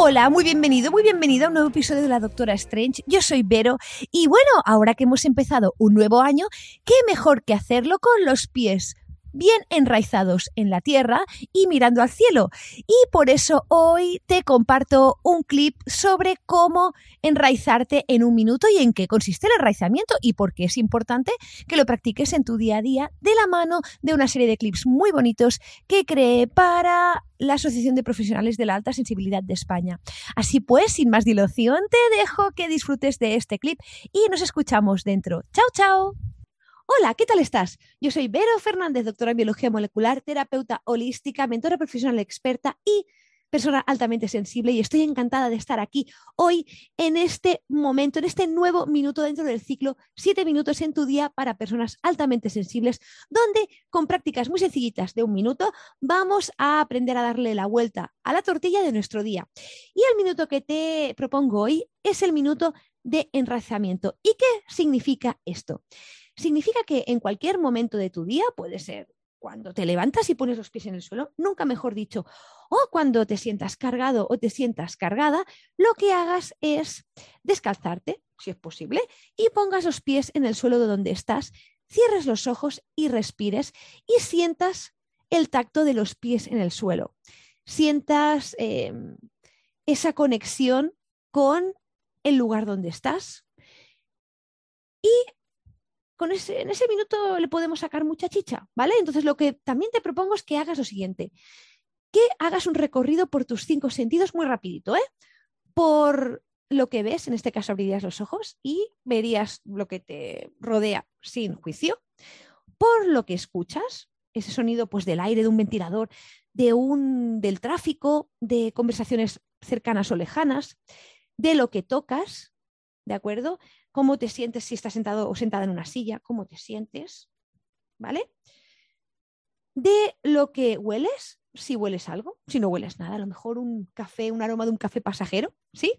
Hola, muy bienvenido, muy bienvenido a un nuevo episodio de la Doctora Strange. Yo soy Vero y bueno, ahora que hemos empezado un nuevo año, ¿qué mejor que hacerlo con los pies bien enraizados en la tierra y mirando al cielo. Y por eso hoy te comparto un clip sobre cómo enraizarte en un minuto y en qué consiste el enraizamiento y por qué es importante que lo practiques en tu día a día de la mano de una serie de clips muy bonitos que creé para la Asociación de Profesionales de la Alta Sensibilidad de España. Así pues, sin más dilación, te dejo que disfrutes de este clip y nos escuchamos dentro. ¡Chao, chao! Hola, ¿qué tal estás? Yo soy Vero Fernández, doctora en biología molecular, terapeuta holística, mentora profesional experta y persona altamente sensible y estoy encantada de estar aquí hoy en este momento, en este nuevo minuto dentro del ciclo, siete minutos en tu día para personas altamente sensibles, donde con prácticas muy sencillitas de un minuto vamos a aprender a darle la vuelta a la tortilla de nuestro día. Y el minuto que te propongo hoy es el minuto de enraizamiento. ¿Y qué significa esto? Significa que en cualquier momento de tu día, puede ser cuando te levantas y pones los pies en el suelo, nunca mejor dicho, o cuando te sientas cargado o te sientas cargada, lo que hagas es descalzarte, si es posible, y pongas los pies en el suelo de donde estás, cierres los ojos y respires y sientas el tacto de los pies en el suelo. Sientas em, esa conexión con el lugar donde estás y ese, en ese minuto le podemos sacar mucha chicha, ¿vale? Entonces lo que también te propongo es que hagas lo siguiente, que hagas un recorrido por tus cinco sentidos muy rapidito, ¿eh? Por lo que ves, en este caso abrirías los ojos y verías lo que te rodea sin juicio, por lo que escuchas, ese sonido pues del aire, de un ventilador, de un, del tráfico, de conversaciones cercanas o lejanas, de lo que tocas, ¿de acuerdo? Cómo te sientes si estás sentado o sentada en una silla, cómo te sientes, ¿vale? De lo que hueles, si hueles algo, si no hueles nada, a lo mejor un café, un aroma de un café pasajero, ¿sí?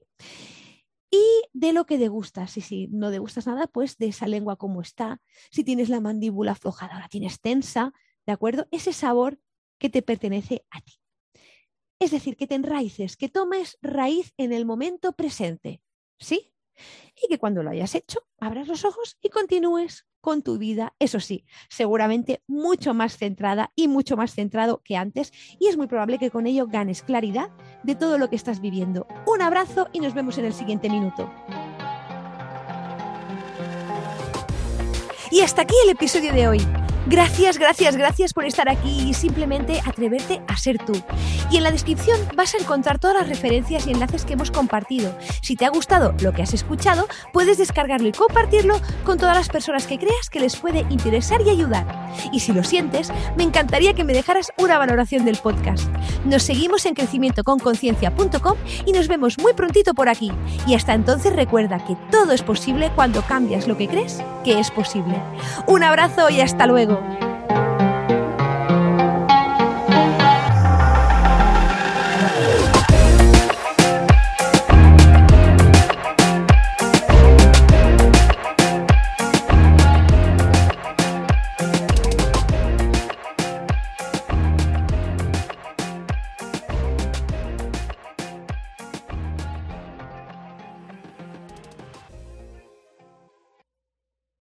Y de lo que degustas, y si no degustas nada, pues de esa lengua cómo está, si tienes la mandíbula aflojada, la tienes tensa, ¿de acuerdo? Ese sabor que te pertenece a ti. Es decir, que te enraices, que tomes raíz en el momento presente, ¿sí? Y que cuando lo hayas hecho, abras los ojos y continúes con tu vida, eso sí, seguramente mucho más centrada y mucho más centrado que antes y es muy probable que con ello ganes claridad de todo lo que estás viviendo. Un abrazo y nos vemos en el siguiente minuto. Y hasta aquí el episodio de hoy. Gracias, gracias, gracias por estar aquí y simplemente atreverte a ser tú. Y en la descripción vas a encontrar todas las referencias y enlaces que hemos compartido. Si te ha gustado lo que has escuchado, puedes descargarlo y compartirlo con todas las personas que creas que les puede interesar y ayudar. Y si lo sientes, me encantaría que me dejaras una valoración del podcast. Nos seguimos en crecimientoconconciencia.com y nos vemos muy prontito por aquí. Y hasta entonces recuerda que todo es posible cuando cambias lo que crees que es posible. Un abrazo y hasta luego.